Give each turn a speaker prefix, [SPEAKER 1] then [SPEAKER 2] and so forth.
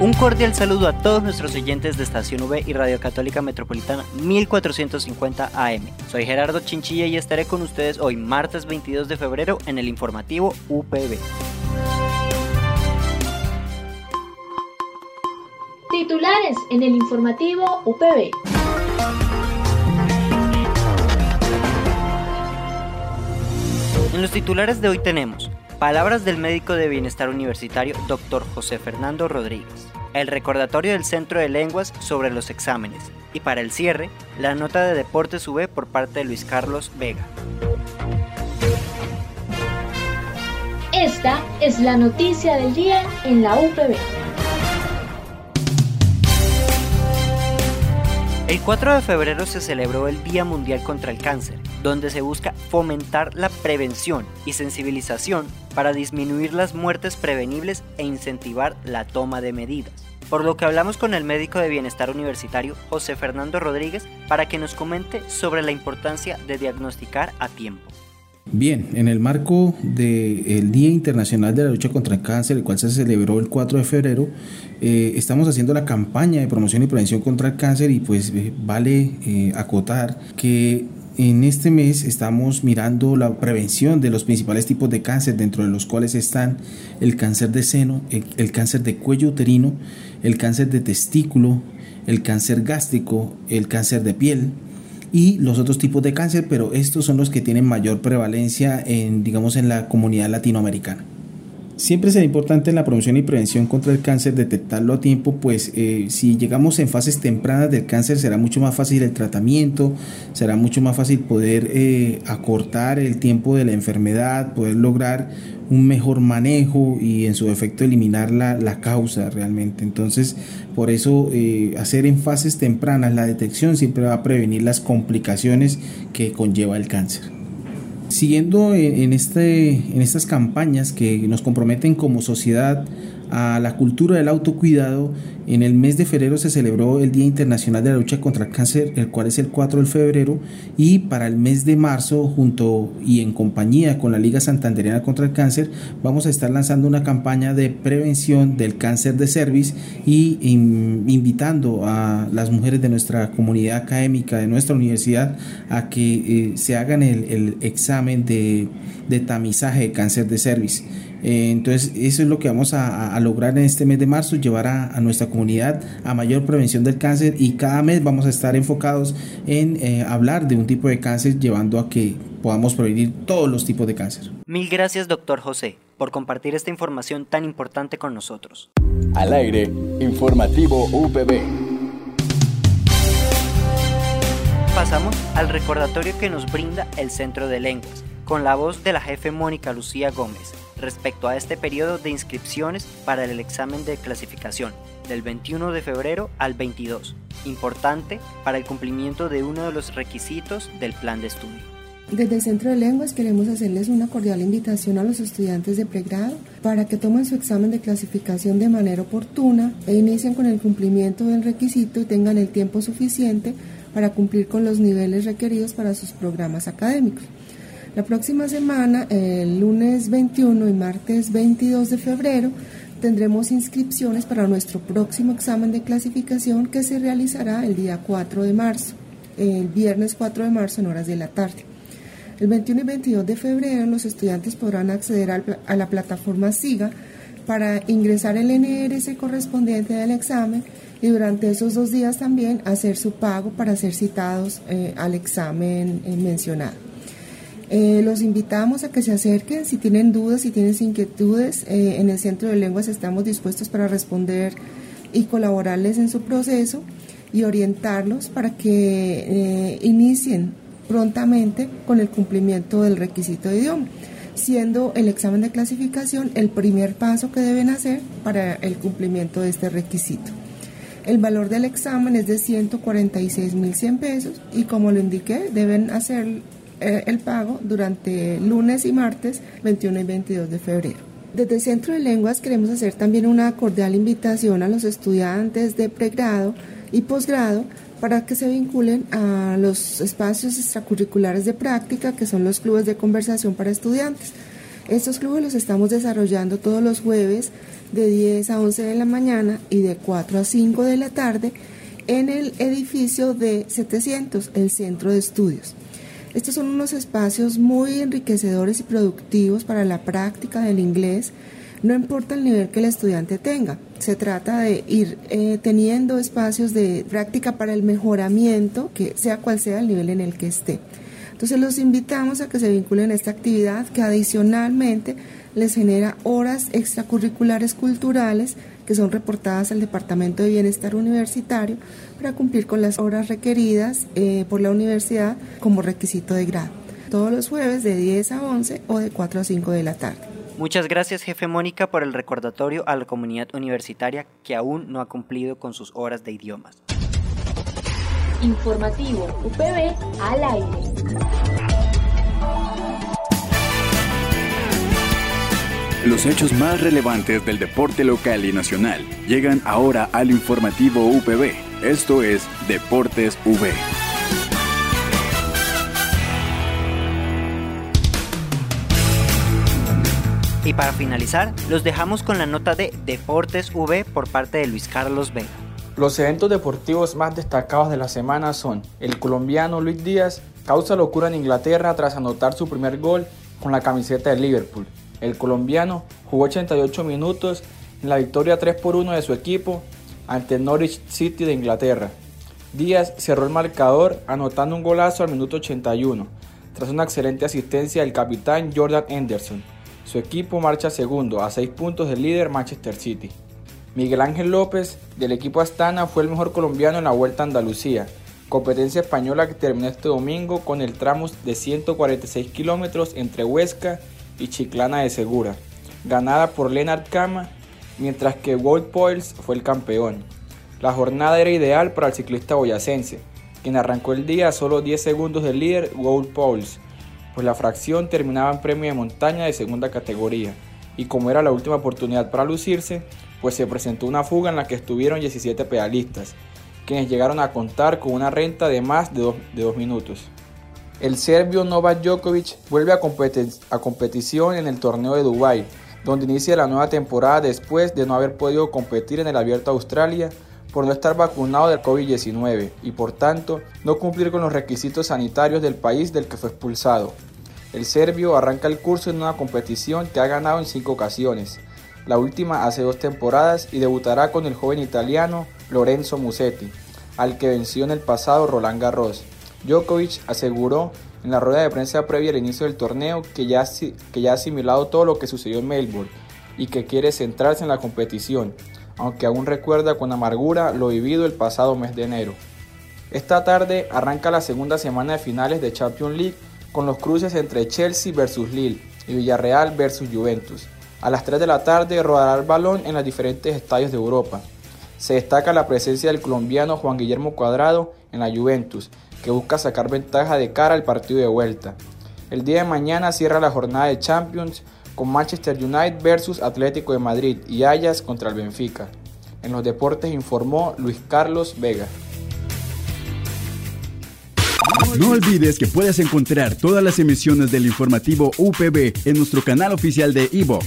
[SPEAKER 1] Un cordial saludo a todos nuestros oyentes de Estación V y Radio Católica Metropolitana 1450 AM. Soy Gerardo Chinchilla y estaré con ustedes hoy martes 22 de febrero en el informativo UPB.
[SPEAKER 2] Titulares en el informativo UPB.
[SPEAKER 1] En los titulares de hoy tenemos Palabras del médico de bienestar universitario, Dr. José Fernando Rodríguez. El recordatorio del Centro de Lenguas sobre los exámenes. Y para el cierre, la nota de Deportes UV por parte de Luis Carlos Vega.
[SPEAKER 2] Esta es la noticia del día en la UPB.
[SPEAKER 1] El 4 de febrero se celebró el Día Mundial contra el Cáncer, donde se busca fomentar la prevención y sensibilización para disminuir las muertes prevenibles e incentivar la toma de medidas. Por lo que hablamos con el médico de bienestar universitario José Fernando Rodríguez para que nos comente sobre la importancia de diagnosticar a tiempo.
[SPEAKER 3] Bien, en el marco del Día Internacional de la Lucha contra el Cáncer, el cual se celebró el 4 de febrero, eh, estamos haciendo la campaña de promoción y prevención contra el cáncer y pues eh, vale eh, acotar que en este mes estamos mirando la prevención de los principales tipos de cáncer, dentro de los cuales están el cáncer de seno, el cáncer de cuello uterino, el cáncer de testículo, el cáncer gástrico, el cáncer de piel, y los otros tipos de cáncer, pero estos son los que tienen mayor prevalencia en, digamos, en la comunidad latinoamericana. Siempre será importante en la promoción y prevención contra el cáncer detectarlo a tiempo, pues eh, si llegamos en fases tempranas del cáncer será mucho más fácil el tratamiento, será mucho más fácil poder eh, acortar el tiempo de la enfermedad, poder lograr un mejor manejo y en su efecto eliminar la, la causa realmente. Entonces, por eso eh, hacer en fases tempranas la detección siempre va a prevenir las complicaciones que conlleva el cáncer. Siguiendo en, este, en estas campañas que nos comprometen como sociedad a la cultura del autocuidado, en el mes de febrero se celebró el Día Internacional de la Lucha contra el Cáncer, el cual es el 4 de febrero, y para el mes de marzo, junto y en compañía con la Liga Santandereana contra el Cáncer, vamos a estar lanzando una campaña de prevención del cáncer de cervix y invitando a las mujeres de nuestra comunidad académica, de nuestra universidad, a que eh, se hagan el, examen de, de tamizaje de cáncer de cervix. Eh, entonces, eso es lo que vamos a, lograr en este mes de marzo, llevar a, nuestra comunidad a mayor prevención del cáncer y cada mes vamos a estar enfocados en eh, hablar de un tipo de cáncer, llevando a que podamos prevenir todos los tipos de cáncer.
[SPEAKER 1] Mil gracias, doctor José, por compartir esta información tan importante con nosotros.
[SPEAKER 4] Al aire, informativo UPB.
[SPEAKER 1] Pasamos al recordatorio que nos brinda el Centro de Lenguas, con la voz de la jefe Mónica Lucía Gómez respecto a este periodo de inscripciones para el examen de clasificación del 21 de febrero al 22, importante para el cumplimiento de uno de los requisitos del plan de estudio.
[SPEAKER 5] Desde el Centro de Lenguas queremos hacerles una cordial invitación a los estudiantes de pregrado para que tomen su examen de clasificación de manera oportuna e inicien con el cumplimiento del requisito y tengan el tiempo suficiente para cumplir con los niveles requeridos para sus programas académicos. La próxima semana, el lunes 21 y martes 22 de febrero, tendremos inscripciones para nuestro próximo examen de clasificación que se realizará el día 4 de marzo, el viernes 4 de marzo en horas de la tarde. El 21 y 22 de febrero los estudiantes podrán acceder a la plataforma SIGA para ingresar el NRS correspondiente del examen y durante esos dos días también hacer su pago para ser citados eh, al examen eh, mencionado. Eh, los invitamos a que se acerquen si tienen dudas, si tienen inquietudes. Eh, en el Centro de Lenguas estamos dispuestos para responder y colaborarles en su proceso y orientarlos para que eh, inicien prontamente con el cumplimiento del requisito de idioma. siendo el examen de clasificación el primer paso que deben hacer para el cumplimiento de este requisito. El valor del examen es de 146.100 pesos y como lo indiqué, deben hacer eh, el pago durante lunes y martes 21 y 22 de febrero. Desde el Centro de Lenguas queremos hacer también una cordial invitación a los estudiantes de pregrado y posgrado para que se vinculen a los espacios extracurriculares de práctica, que son los clubes de conversación para estudiantes. Estos clubes los estamos desarrollando todos los jueves de 10 a 11 de la mañana y de 4 a 5 de la tarde en el edificio de 700, el Centro de Estudios. Estos son unos espacios muy enriquecedores y productivos para la práctica del inglés, no importa el nivel que el estudiante tenga. Se trata de ir eh, teniendo espacios de práctica para el mejoramiento, que sea cual sea el nivel en el que esté. Entonces los invitamos a que se vinculen a esta actividad que adicionalmente les genera horas extracurriculares culturales que son reportadas al Departamento de Bienestar Universitario para cumplir con las horas requeridas eh, por la universidad como requisito de grado. Todos los jueves de 10 a 11 o de 4 a 5 de la tarde.
[SPEAKER 1] Muchas gracias, jefe Mónica, por el recordatorio a la comunidad universitaria que aún no ha cumplido con sus horas de idiomas.
[SPEAKER 2] Informativo UPB al aire.
[SPEAKER 4] Los hechos más relevantes del deporte local y nacional llegan ahora al informativo UPB. Esto es Deportes V.
[SPEAKER 1] Y para finalizar, los dejamos con la nota de Deportes V por parte de Luis Carlos Vega.
[SPEAKER 6] Los eventos deportivos más destacados de la semana son el colombiano Luis Díaz causa locura en Inglaterra tras anotar su primer gol con la camiseta de Liverpool. El colombiano jugó 88 minutos en la victoria 3 por 1 de su equipo ante Norwich City de Inglaterra. Díaz cerró el marcador anotando un golazo al minuto 81, tras una excelente asistencia del capitán Jordan Henderson. Su equipo marcha segundo a 6 puntos del líder Manchester City. Miguel Ángel López del equipo Astana fue el mejor colombiano en la Vuelta a Andalucía, competencia española que terminó este domingo con el tramo de 146 kilómetros entre Huesca y Chiclana de Segura, ganada por Lennart Kama, mientras que Walt Poils fue el campeón. La jornada era ideal para el ciclista boyacense, quien arrancó el día a solo 10 segundos del líder Walt Poils, pues la fracción terminaba en premio de montaña de segunda categoría, y como era la última oportunidad para lucirse, pues se presentó una fuga en la que estuvieron 17 pedalistas, quienes llegaron a contar con una renta de más de 2 minutos. El serbio Novak Djokovic vuelve a, a competición en el torneo de Dubái, donde inicia la nueva temporada después de no haber podido competir en el Abierto Australia por no estar vacunado del COVID-19 y por tanto no cumplir con los requisitos sanitarios del país del que fue expulsado. El serbio arranca el curso en una competición que ha ganado en cinco ocasiones, la última hace dos temporadas y debutará con el joven italiano Lorenzo Musetti, al que venció en el pasado Roland Garros. Djokovic aseguró en la rueda de prensa previa al inicio del torneo que ya, ha asimilado todo lo que sucedió en Melbourne y que quiere centrarse en la competición, aunque aún recuerda con amargura lo vivido el pasado mes de enero. Esta tarde arranca la segunda semana de finales de Champions League con los cruces entre Chelsea vs Lille y Villarreal vs Juventus. A las 3 de la tarde rodará el balón en los diferentes estadios de Europa. Se destaca la presencia del colombiano Juan Guillermo Cuadrado en la Juventus, que busca sacar ventaja de cara al partido de vuelta. El día de mañana cierra la jornada de Champions con Manchester United versus Atlético de Madrid y Ajax contra el Benfica. En los deportes informó Luis Carlos Vega.
[SPEAKER 4] No olvides que puedes encontrar todas las emisiones del informativo UPB en nuestro canal oficial de iVoox,